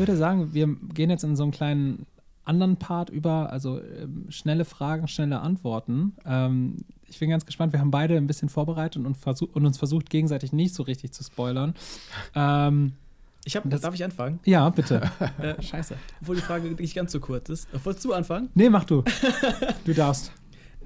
würde sagen, wir gehen jetzt in so einen kleinen anderen Part über, also ähm, schnelle Fragen, schnelle Antworten. Ähm, ich bin ganz gespannt. Wir haben beide ein bisschen vorbereitet und, versuch, und uns versucht, gegenseitig nicht so richtig zu spoilern. Ähm, ich hab, das, darf ich anfangen? Ja, bitte. äh, Scheiße. Obwohl die Frage nicht ganz so kurz ist. Wolltest du anfangen? Nee, mach du. du darfst.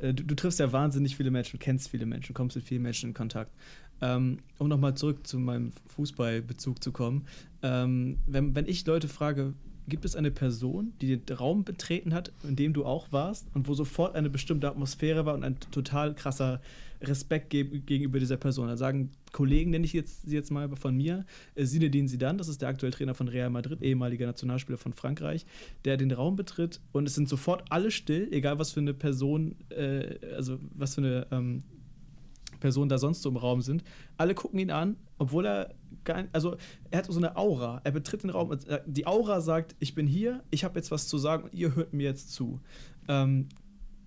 Äh, du, du, triffst ja wahnsinnig viele Menschen, kennst viele Menschen, kommst mit vielen Menschen in Kontakt. Ähm, um nochmal zurück zu meinem Fußballbezug zu kommen. Ähm, wenn, wenn ich Leute frage, gibt es eine Person, die den Raum betreten hat, in dem du auch warst und wo sofort eine bestimmte Atmosphäre war und ein total krasser Respekt ge gegenüber dieser Person. Da sagen Kollegen, nenne ich jetzt, sie jetzt mal von mir, äh, Zinedine Zidane, das ist der aktuelle Trainer von Real Madrid, ehemaliger Nationalspieler von Frankreich, der den Raum betritt und es sind sofort alle still, egal was für eine Person, äh, also was für eine ähm, Person da sonst so im Raum sind. Alle gucken ihn an, obwohl er gar nicht, also er hat so eine Aura. Er betritt den Raum, äh, die Aura sagt, ich bin hier, ich habe jetzt was zu sagen und ihr hört mir jetzt zu. Ähm,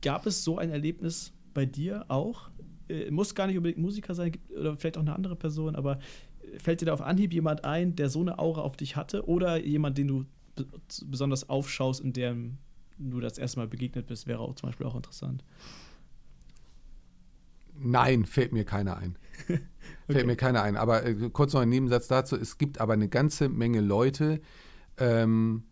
gab es so ein Erlebnis bei dir auch? Äh, muss gar nicht unbedingt Musiker sein, oder vielleicht auch eine andere Person, aber fällt dir da auf Anhieb jemand ein, der so eine Aura auf dich hatte oder jemand, den du besonders aufschaust, in dem du das erste Mal begegnet bist, wäre auch zum Beispiel auch interessant. Nein, fällt mir keiner ein. okay. Fällt mir keiner ein. Aber äh, kurz noch ein Nebensatz dazu. Es gibt aber eine ganze Menge Leute, ähm,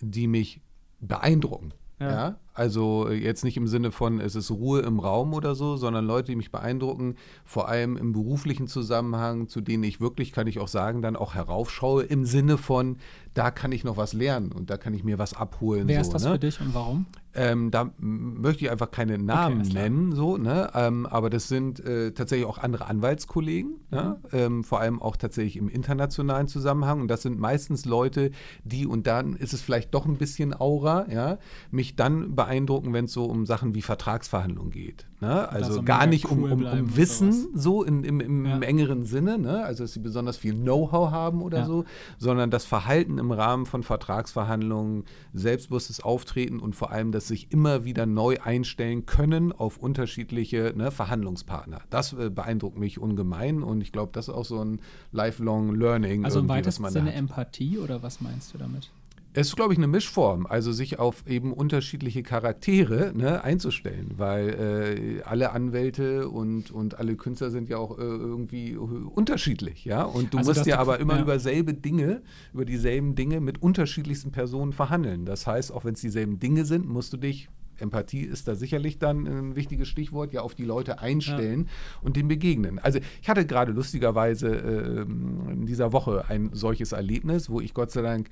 die mich beeindrucken. Ja. ja. Also äh, jetzt nicht im Sinne von, es ist Ruhe im Raum oder so, sondern Leute, die mich beeindrucken, vor allem im beruflichen Zusammenhang, zu denen ich wirklich, kann ich auch sagen, dann auch heraufschaue, im Sinne von, da kann ich noch was lernen und da kann ich mir was abholen. Wer so, ist das ne? für dich und warum? Ähm, da möchte ich einfach keine Namen okay, nennen, so, ne? Ähm, aber das sind äh, tatsächlich auch andere Anwaltskollegen, mhm. ne? ähm, vor allem auch tatsächlich im internationalen Zusammenhang. Und das sind meistens Leute, die, und dann ist es vielleicht doch ein bisschen Aura, ja, mich dann beeindrucken, wenn es so um Sachen wie Vertragsverhandlungen geht. Ne? Also gar nicht cool um, um, um Wissen, so in, im, im, ja. engeren Sinne, ne? also dass sie besonders viel Know-how haben oder ja. so, sondern das Verhalten im Rahmen von Vertragsverhandlungen, selbstbewusstes Auftreten und vor allem das sich immer wieder neu einstellen können auf unterschiedliche ne, Verhandlungspartner. Das äh, beeindruckt mich ungemein und ich glaube, das ist auch so ein lifelong Learning. Also im weitesten Sinne Empathie oder was meinst du damit? Es ist, glaube ich, eine Mischform, also sich auf eben unterschiedliche Charaktere ne, einzustellen, weil äh, alle Anwälte und, und alle Künstler sind ja auch äh, irgendwie unterschiedlich, ja. Und du also, musst ja aber immer ja. über selbe Dinge, über dieselben Dinge mit unterschiedlichsten Personen verhandeln. Das heißt, auch wenn es dieselben Dinge sind, musst du dich Empathie ist da sicherlich dann ein wichtiges Stichwort, ja auf die Leute einstellen ja. und dem begegnen. Also ich hatte gerade lustigerweise äh, in dieser Woche ein solches Erlebnis, wo ich Gott sei Dank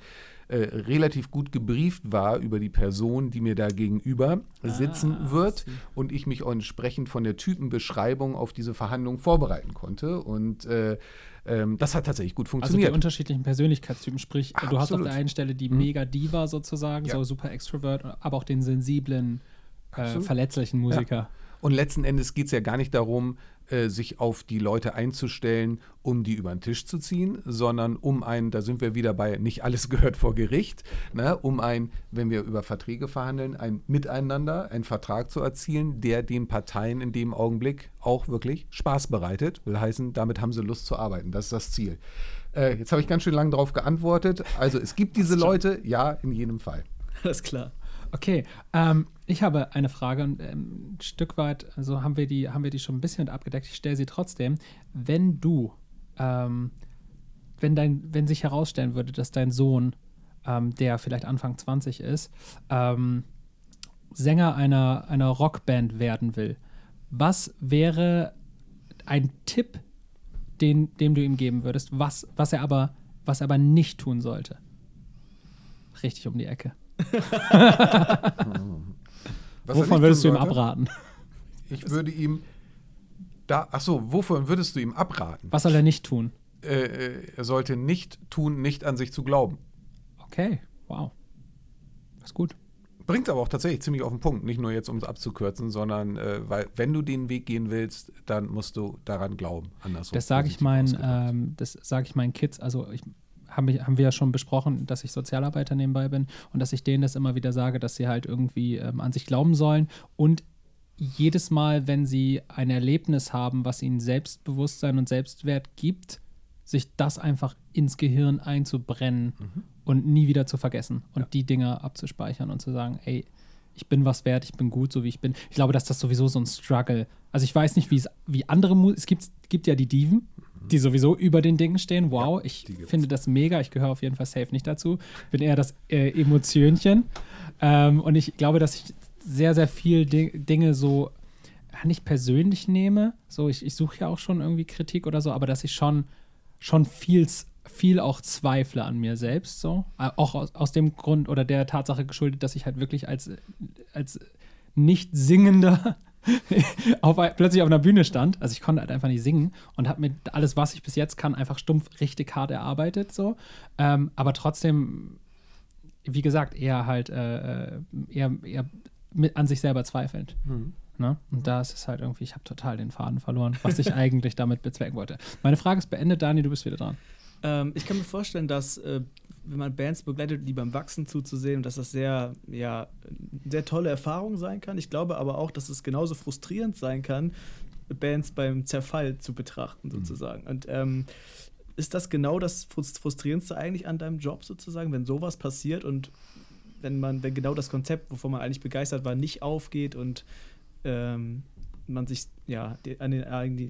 äh, relativ gut gebrieft war über die Person, die mir da gegenüber ah, sitzen wird und ich mich entsprechend von der Typenbeschreibung auf diese Verhandlung vorbereiten konnte. Und äh, ähm, das hat tatsächlich gut funktioniert. Also die unterschiedlichen Persönlichkeitstypen, sprich, Ach, du hast auf der einen Stelle die mhm. Mega-Diva sozusagen, ja. so super Extrovert, aber auch den sensiblen, äh, verletzlichen Musiker. Ja. Und letzten Endes geht es ja gar nicht darum, äh, sich auf die Leute einzustellen, um die über den Tisch zu ziehen, sondern um ein, da sind wir wieder bei, nicht alles gehört vor Gericht, ne, um ein, wenn wir über Verträge verhandeln, ein Miteinander, einen Vertrag zu erzielen, der den Parteien in dem Augenblick auch wirklich Spaß bereitet. Will heißen, damit haben sie Lust zu arbeiten. Das ist das Ziel. Äh, jetzt habe ich ganz schön lange darauf geantwortet. Also es gibt diese Leute, ja, in jedem Fall. Alles klar. Okay, ähm, ich habe eine Frage und ähm, ein Stück weit, also haben wir die, haben wir die schon ein bisschen abgedeckt. Ich stelle sie trotzdem. Wenn du, ähm, wenn dein, wenn sich herausstellen würde, dass dein Sohn, ähm, der vielleicht Anfang 20 ist, ähm, Sänger einer, einer Rockband werden will, was wäre ein Tipp, den, dem du ihm geben würdest, was, was er aber, was er aber nicht tun sollte? Richtig um die Ecke. Wovon würdest du ihm abraten? Ich würde ihm da, ach so, wovon würdest du ihm abraten? Was soll er nicht tun? Äh, äh, er sollte nicht tun, nicht an sich zu glauben. Okay, wow. Das ist gut. Bringt aber auch tatsächlich ziemlich auf den Punkt. Nicht nur jetzt, um es abzukürzen, sondern äh, weil, wenn du den Weg gehen willst, dann musst du daran glauben. Andersrum das sage ich, meinen, ähm, sag ich meinen Kids. Also, ich haben, haben wir ja schon besprochen, dass ich Sozialarbeiter nebenbei bin und dass ich denen das immer wieder sage, dass sie halt irgendwie ähm, an sich glauben sollen und jedes Mal, wenn sie ein Erlebnis haben, was ihnen Selbstbewusstsein und Selbstwert gibt, sich das einfach ins Gehirn einzubrennen mhm. und nie wieder zu vergessen und ja. die Dinge abzuspeichern und zu sagen, ey, ich bin was wert, ich bin gut, so wie ich bin. Ich glaube, dass das sowieso so ein Struggle. Also ich weiß nicht, wie es wie andere Musik. Es gibt, gibt ja die Diven, die sowieso über den Dingen stehen. Wow, ich finde das mega. Ich gehöre auf jeden Fall safe nicht dazu. Bin eher das äh, Emotionchen. Ähm, und ich glaube, dass ich sehr, sehr viel Di Dinge so nicht persönlich nehme. So, ich, ich suche ja auch schon irgendwie Kritik oder so, aber dass ich schon, schon viel viel auch zweifle an mir selbst, so. Äh, auch aus, aus dem Grund oder der Tatsache geschuldet, dass ich halt wirklich als, als nicht singender auf, plötzlich auf einer Bühne stand. Also ich konnte halt einfach nicht singen und habe mir alles, was ich bis jetzt kann, einfach stumpf richtig hart erarbeitet, so. Ähm, aber trotzdem, wie gesagt, eher halt äh, äh eher, eher mit an sich selber zweifelnd. Mhm. Ne? Und da ist es halt irgendwie, ich habe total den Faden verloren, was ich eigentlich damit bezwecken wollte. Meine Frage ist beendet, Dani, du bist wieder dran. Ähm, ich kann mir vorstellen, dass, äh, wenn man Bands begleitet, die beim Wachsen zuzusehen, dass das sehr, ja, sehr tolle Erfahrung sein kann. Ich glaube aber auch, dass es genauso frustrierend sein kann, Bands beim Zerfall zu betrachten, mhm. sozusagen. Mhm. Und ähm, ist das genau das Frustrierendste eigentlich an deinem Job, sozusagen, wenn sowas passiert und wenn man, wenn genau das Konzept, wovon man eigentlich begeistert war, nicht aufgeht und ähm, man sich ja an den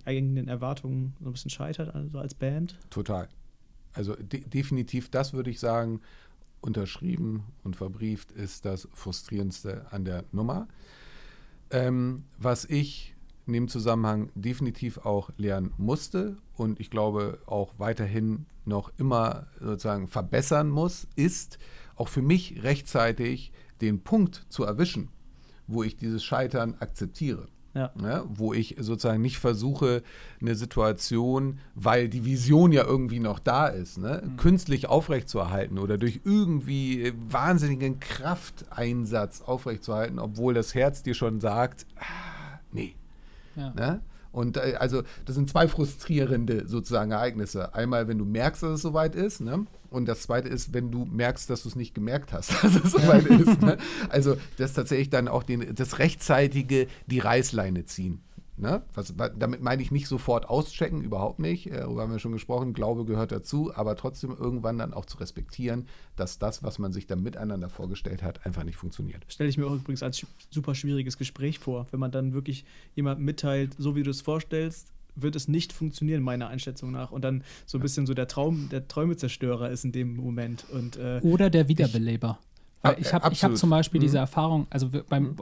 eigenen Erwartungen so ein bisschen scheitert, also als Band? Total. Also de definitiv, das würde ich sagen, unterschrieben und verbrieft ist das Frustrierendste an der Nummer. Ähm, was ich in dem Zusammenhang definitiv auch lernen musste und ich glaube auch weiterhin noch immer sozusagen verbessern muss, ist auch für mich rechtzeitig den Punkt zu erwischen, wo ich dieses Scheitern akzeptiere. Ja. Ne, wo ich sozusagen nicht versuche, eine Situation, weil die Vision ja irgendwie noch da ist, ne, mhm. künstlich aufrechtzuerhalten oder durch irgendwie wahnsinnigen Krafteinsatz aufrechtzuerhalten, obwohl das Herz dir schon sagt, ah, nee. Ja. Ne? Und äh, also das sind zwei frustrierende sozusagen Ereignisse. Einmal, wenn du merkst, dass es soweit ist, ne? Und das zweite ist, wenn du merkst, dass du es nicht gemerkt hast, dass es soweit ist. Ne? Also das tatsächlich dann auch den, das rechtzeitige die Reißleine ziehen. Ne? Was, damit meine ich nicht sofort auschecken, überhaupt nicht. Äh, darüber haben wir schon gesprochen. Glaube gehört dazu, aber trotzdem irgendwann dann auch zu respektieren, dass das, was man sich dann miteinander vorgestellt hat, einfach nicht funktioniert. Stelle ich mir übrigens als super schwieriges Gespräch vor, wenn man dann wirklich jemandem mitteilt, so wie du es vorstellst, wird es nicht funktionieren, meiner Einschätzung nach. Und dann so ein bisschen so der Traum, der Träumezerstörer ist in dem Moment. Und, äh, Oder der Wiederbeleber. Ich, ich habe hab zum Beispiel mhm. diese Erfahrung, also beim, mhm.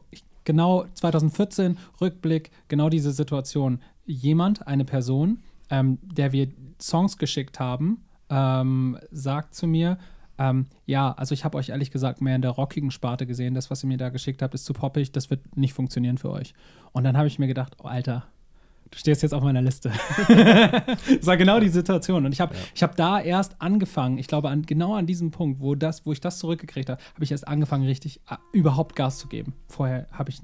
genau 2014, Rückblick, genau diese Situation. Jemand, eine Person, ähm, der wir Songs geschickt haben, ähm, sagt zu mir, ähm, ja, also ich habe euch ehrlich gesagt mehr in der rockigen Sparte gesehen. Das, was ihr mir da geschickt habt, ist zu poppig. Das wird nicht funktionieren für euch. Und dann habe ich mir gedacht, oh, Alter, du stehst jetzt auf meiner Liste. das war genau die Situation. Und ich habe ja. hab da erst angefangen, ich glaube, an, genau an diesem Punkt, wo, das, wo ich das zurückgekriegt habe, habe ich erst angefangen, richtig uh, überhaupt Gas zu geben. Vorher ich,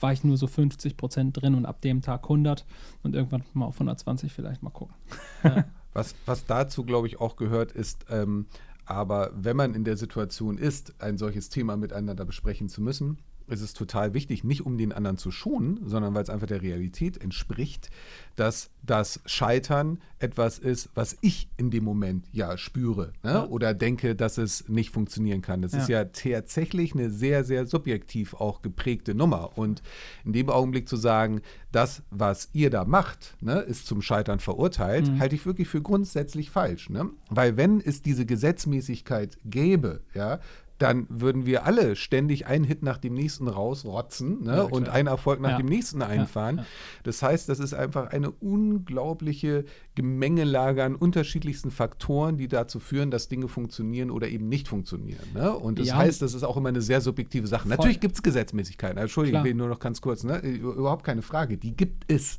war ich nur so 50 Prozent drin und ab dem Tag 100 und irgendwann mal auf 120 vielleicht mal gucken. Ja. was, was dazu, glaube ich, auch gehört, ist, ähm, aber wenn man in der Situation ist, ein solches Thema miteinander besprechen zu müssen, ist es total wichtig, nicht um den anderen zu schonen, sondern weil es einfach der Realität entspricht, dass das Scheitern etwas ist, was ich in dem Moment ja spüre ne? ja. oder denke, dass es nicht funktionieren kann. Das ja. ist ja tatsächlich eine sehr, sehr subjektiv auch geprägte Nummer. Und in dem Augenblick zu sagen, das, was ihr da macht, ne, ist zum Scheitern verurteilt, mhm. halte ich wirklich für grundsätzlich falsch. Ne? Weil wenn es diese Gesetzmäßigkeit gäbe, ja, dann würden wir alle ständig einen Hit nach dem nächsten rausrotzen ne? ja, und einen Erfolg nach ja. dem nächsten einfahren. Ja, das heißt, das ist einfach eine unglaubliche Gemengelage an unterschiedlichsten Faktoren, die dazu führen, dass Dinge funktionieren oder eben nicht funktionieren. Ne? Und das heißt, das ist auch immer eine sehr subjektive Sache. Voll. Natürlich gibt es Gesetzmäßigkeiten. Entschuldigung, nur noch ganz kurz. Ne? Überhaupt keine Frage. Die gibt es.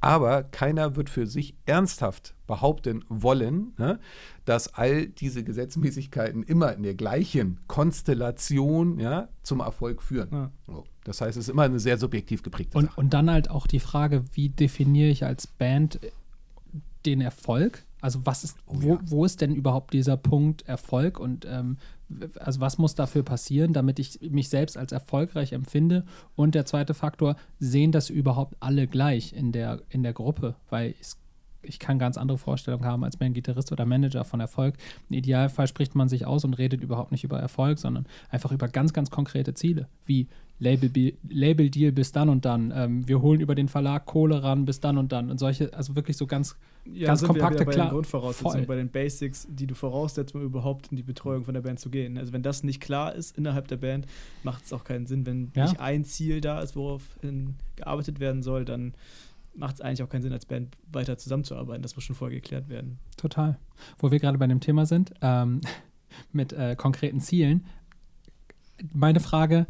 Aber keiner wird für sich ernsthaft behaupten wollen, ne, dass all diese Gesetzmäßigkeiten immer in der gleichen Konstellation ja, zum Erfolg führen. Ja. So. Das heißt, es ist immer eine sehr subjektiv geprägte und, Sache. Und dann halt auch die Frage, wie definiere ich als Band den Erfolg? Also was ist, oh, wo, ja. wo ist denn überhaupt dieser Punkt Erfolg und ähm, also was muss dafür passieren, damit ich mich selbst als erfolgreich empfinde? Und der zweite Faktor, sehen das überhaupt alle gleich in der, in der Gruppe? Weil es ich kann ganz andere Vorstellungen haben als mein Gitarrist oder Manager von Erfolg. Im Idealfall spricht man sich aus und redet überhaupt nicht über Erfolg, sondern einfach über ganz, ganz konkrete Ziele, wie Label, Label Deal bis dann und dann. Ähm, wir holen über den Verlag Kohle ran bis dann und dann. Und solche, also wirklich so ganz, Ja, ganz kompakte, wir bei klar. den Grundvoraussetzungen, voll. bei den Basics, die du voraussetzt, um überhaupt in die Betreuung von der Band zu gehen. Also wenn das nicht klar ist innerhalb der Band, macht es auch keinen Sinn. Wenn Ja. nicht ein Ziel da ist, worauf gearbeitet werden soll, dann macht es eigentlich auch keinen Sinn, als Band weiter zusammenzuarbeiten. Das muss schon vorher geklärt werden. Total. Wo wir gerade bei dem Thema sind, ähm, mit äh, konkreten Zielen. Meine Frage,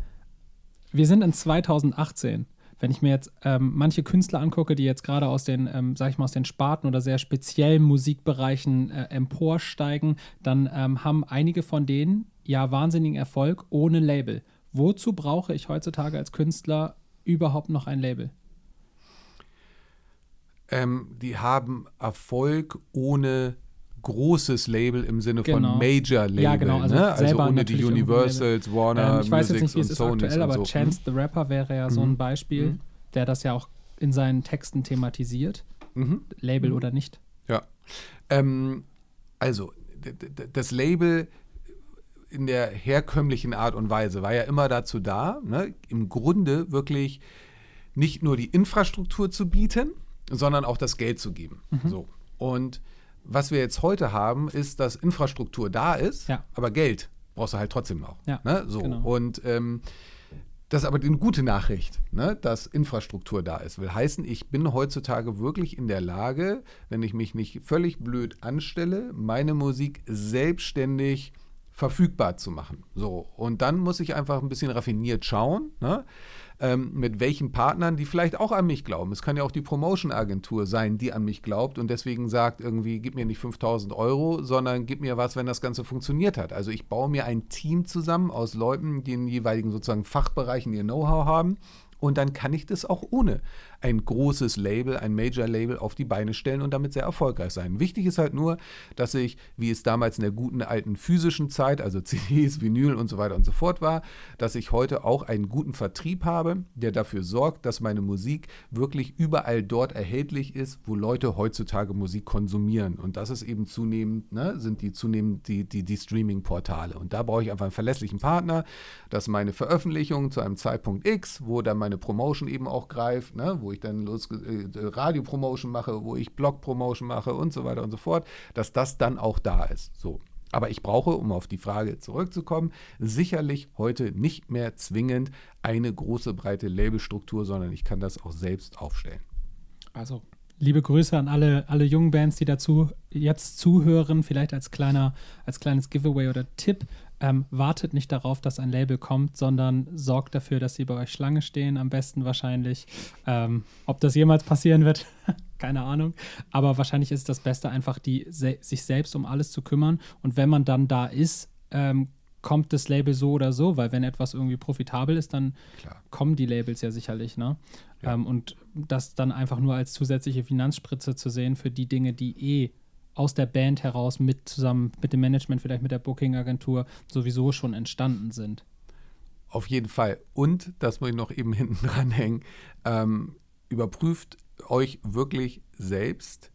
wir sind in 2018. Wenn ich mir jetzt ähm, manche Künstler angucke, die jetzt gerade aus den, ähm, sag ich mal, aus den Sparten oder sehr speziellen Musikbereichen äh, emporsteigen, dann ähm, haben einige von denen ja wahnsinnigen Erfolg ohne Label. Wozu brauche ich heutzutage als Künstler überhaupt noch ein Label? Ähm, die haben Erfolg ohne großes Label im Sinne Genau. von Major Label, Ja, genau, also ne? also ohne die Universals, Warner, Ähm, ich weiß jetzt Musics nicht, wie es ist Sonys aktuell, aber so. Chance the Rapper wäre ja so ein Mhm. Beispiel, Mhm. der das ja auch in seinen Texten thematisiert, Mhm. Label Mhm. oder nicht. Ja. Ähm, also, das Label in der herkömmlichen Art und Weise war ja immer dazu da, ne, im Grunde wirklich nicht nur die Infrastruktur zu bieten, sondern auch das Geld zu geben. Mhm. So. Und was wir jetzt heute haben, ist, dass Infrastruktur da ist, Ja. aber Geld brauchst du halt trotzdem noch. Ja, ne? so. genau. Und ähm, das ist aber die gute Nachricht, ne, dass Infrastruktur da ist. Will heißen, ich bin heutzutage wirklich in der Lage, wenn ich mich nicht völlig blöd anstelle, meine Musik selbstständig verfügbar zu machen. So, und dann muss ich einfach ein bisschen raffiniert schauen, ne, ähm, mit welchen Partnern, die vielleicht auch an mich glauben. Es kann ja auch die Promotion-Agentur sein, die an mich glaubt und deswegen sagt, irgendwie, gib mir nicht 5000 Euro, sondern gib mir was, wenn das Ganze funktioniert hat. Also ich baue mir ein Team zusammen aus Leuten, die in jeweiligen sozusagen Fachbereichen ihr Know-how haben. Und dann kann ich das auch ohne ein großes Label, ein Major-Label auf die Beine stellen und damit sehr erfolgreich sein. Wichtig ist halt nur, dass ich, wie es damals in der guten alten physischen Zeit, also CDs, Vinyl und so weiter und so fort war, dass ich heute auch einen guten Vertrieb habe, der dafür sorgt, dass meine Musik wirklich überall dort erhältlich ist, wo Leute heutzutage Musik konsumieren. Und das ist eben zunehmend, ne, sind die zunehmend die, die, die Streaming-Portale. Und da brauche ich einfach einen verlässlichen Partner, dass meine Veröffentlichung zu einem Zeitpunkt X, wo dann meine Promotion eben auch greift, ne, wo ich dann los, äh, Radio-Promotion mache, wo ich Blog-Promotion mache und so weiter und so fort, dass das dann auch da ist. So. Aber ich brauche, um auf die Frage zurückzukommen, sicherlich heute nicht mehr zwingend eine große, breite Labelstruktur, sondern ich kann das auch selbst aufstellen. Also liebe Grüße an alle, alle jungen Bands, die dazu jetzt zuhören, vielleicht als kleiner, als kleines Giveaway oder Tipp. Ähm, wartet nicht darauf, dass ein Label kommt, sondern sorgt dafür, dass sie bei euch Schlange stehen, am besten wahrscheinlich. Ähm, ob das jemals passieren wird, keine Ahnung. Aber wahrscheinlich ist es das Beste, einfach die, se sich selbst um alles zu kümmern. Und wenn man dann da ist, ähm, kommt das Label so oder so, weil wenn etwas irgendwie profitabel ist, dann Klar. kommen die Labels ja sicherlich, ne? Ja. Ähm, und das dann einfach nur als zusätzliche Finanzspritze zu sehen für die Dinge, die eh aus der Band heraus mit zusammen mit dem Management, vielleicht mit der Booking-Agentur sowieso schon entstanden sind. Auf jeden Fall. Und, das muss ich noch eben hinten dranhängen, ähm, überprüft euch wirklich selbst,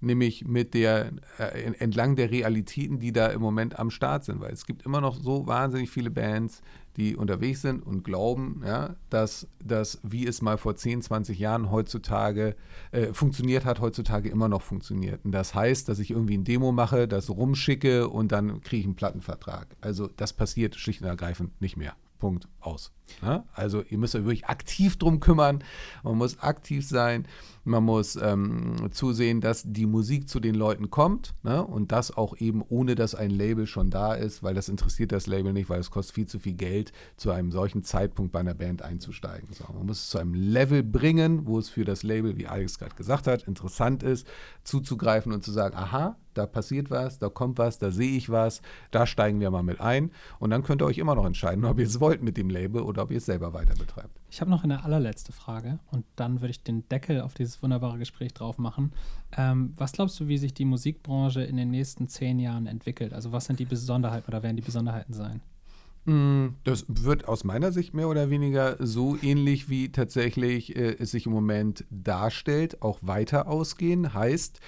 nämlich mit der, äh, entlang der Realitäten, die da im Moment am Start sind. Weil es gibt immer noch so wahnsinnig viele Bands, die unterwegs sind und glauben, ja, dass das, wie es mal vor 10, 20 Jahren heutzutage äh, funktioniert hat, heutzutage immer noch funktioniert. Und das heißt, dass ich irgendwie ein Demo mache, das rumschicke und dann kriege ich einen Plattenvertrag. Also das passiert schlicht und ergreifend nicht mehr. Punkt aus. Ja? Also ihr müsst euch wirklich aktiv drum kümmern. Man muss aktiv sein. Man muss ähm, zusehen, dass die Musik zu den Leuten kommt ne? und das auch eben ohne, dass ein Label schon da ist, weil das interessiert das Label nicht, weil es kostet viel zu viel Geld, zu einem solchen Zeitpunkt bei einer Band einzusteigen. So, man muss es zu einem Level bringen, wo es für das Label, wie Alex gerade gesagt hat, interessant ist, zuzugreifen und zu sagen, aha, da passiert was, da kommt was, da sehe ich was, da steigen wir mal mit ein. Und dann könnt ihr euch immer noch entscheiden, ob ihr es wollt mit dem Label oder ob ihr es selber weiter betreibt. Ich habe noch eine allerletzte Frage und dann würde ich den Deckel auf dieses wunderbare Gespräch drauf machen. Ähm, was glaubst du, wie sich die Musikbranche in den nächsten zehn Jahren entwickelt? Also was sind die Besonderheiten oder werden die Besonderheiten sein? Mm, das wird aus meiner Sicht mehr oder weniger so ähnlich wie tatsächlich äh, es sich im Moment darstellt, auch weiter ausgehen. Heißt,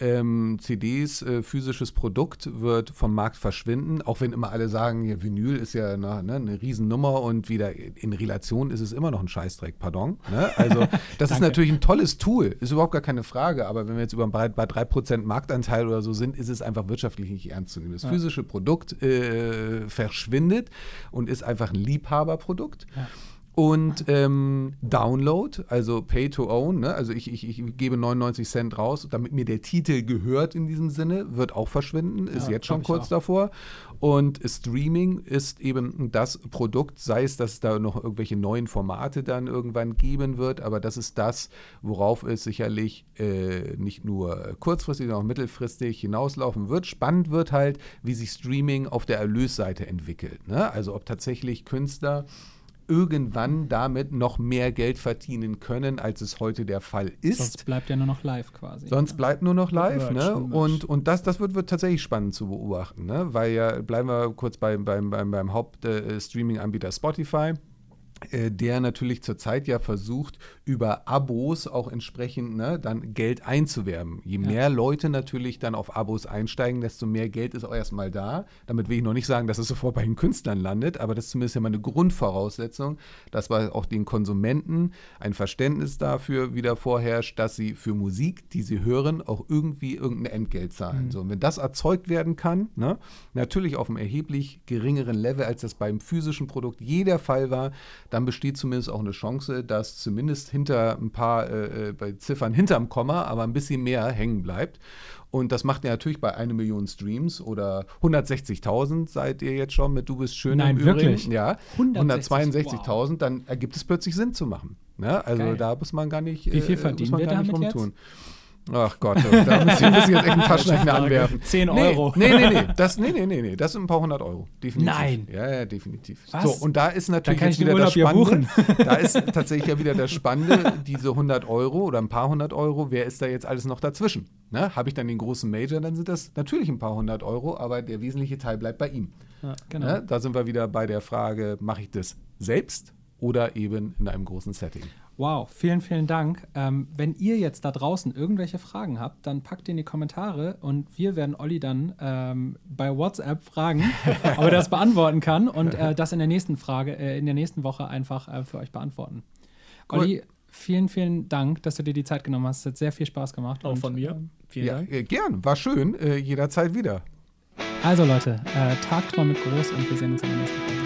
ähm, CDs, äh, physisches Produkt wird vom Markt verschwinden, auch wenn immer alle sagen, ja, Vinyl ist ja eine, ne, eine Riesennummer und wieder in Relation ist es immer noch ein Scheißdreck, pardon. Ne? Also das ist natürlich ein tolles Tool, ist überhaupt gar keine Frage, aber wenn wir jetzt über bei, bei 3% Marktanteil oder so sind, ist es einfach wirtschaftlich nicht ernst zu nehmen. Das physische Produkt äh, verschwindet und ist einfach ein Liebhaberprodukt. Ja. Und ähm, Download, also Pay to Own, ne? also ich, ich, ich gebe 99 Cent raus, damit mir der Titel gehört in diesem Sinne, wird auch verschwinden, ist ja, jetzt schon kurz davor. Und Streaming ist eben das Produkt, sei es, dass es da noch irgendwelche neuen Formate dann irgendwann geben wird, aber das ist das, worauf es sicherlich äh, nicht nur kurzfristig, sondern auch mittelfristig hinauslaufen wird. Spannend wird halt, wie sich Streaming auf der Erlösseite entwickelt. Ne? Also ob tatsächlich Künstler irgendwann damit noch mehr Geld verdienen können, als es heute der Fall ist. Sonst bleibt ja nur noch live quasi. Sonst ja. bleibt nur noch live, ne? Und, und das, das wird, wird tatsächlich spannend zu beobachten, ne? Weil ja, bleiben wir kurz beim, beim, beim, beim Haupt-Streaming-Anbieter äh, Spotify. Äh, der natürlich zurzeit ja versucht, über Abos auch entsprechend ne, dann Geld einzuwerben. Je ja. mehr Leute natürlich dann auf Abos einsteigen, desto mehr Geld ist auch erstmal da. Damit will ich noch nicht sagen, dass es sofort bei den Künstlern landet, aber das ist zumindest ja mal eine Grundvoraussetzung, dass bei auch den Konsumenten ein Verständnis dafür wieder vorherrscht, dass sie für Musik, die sie hören, auch irgendwie irgendein Entgelt zahlen. Mhm. So, und wenn das erzeugt werden kann, ne, natürlich auf einem erheblich geringeren Level, als das beim physischen Produkt je der Fall war, dann besteht zumindest auch eine Chance, dass zumindest hinter ein paar äh, äh, bei Ziffern hinterm Komma, aber ein bisschen mehr hängen bleibt. Und das macht ihr natürlich bei einer Million Streams oder 160.000 seid ihr jetzt schon mit Du bist schön Nein, im wirklich? Ja, 162.000, wow. dann ergibt es plötzlich Sinn zu machen. Ne? Also Geil. da muss man gar nicht. Wie viel äh, verdienen wir damit rumtun. jetzt? Ach Gott, da muss ich, muss ich jetzt echt einen Taschenrechner anwerfen. 10 Euro. Nee, nee, nee, nee, das, nee, nee, nee, nee, das sind ein paar hundert Euro. Definitiv. Nein. Ja, ja, definitiv. Was? So, und da ist natürlich da jetzt wieder das Spannende. Da ist tatsächlich ja wieder das Spannende, diese 100 Euro oder ein paar hundert Euro, wer ist da jetzt alles noch dazwischen? Ne? Habe ich dann den großen Major, dann sind das natürlich ein paar hundert Euro, aber der wesentliche Teil bleibt bei ihm. Ja, genau. Ne? Da sind wir wieder bei der Frage, mache ich das selbst oder eben in einem großen Setting? Wow, vielen, vielen Dank. Ähm, wenn ihr jetzt da draußen irgendwelche Fragen habt, dann packt die in die Kommentare und wir werden Olli dann ähm, bei WhatsApp fragen, ob er das beantworten kann und äh, das in der nächsten Frage, äh, in der nächsten Woche einfach äh, für euch beantworten. Cool. Olli, vielen, vielen Dank, dass du dir die Zeit genommen hast. Es hat sehr viel Spaß gemacht. Auch und, von mir. Ähm, vielen ja, Dank. Äh, gern, war schön. Äh, jederzeit wieder. Also Leute, äh, mit groß und wir sehen uns in der nächsten Folge.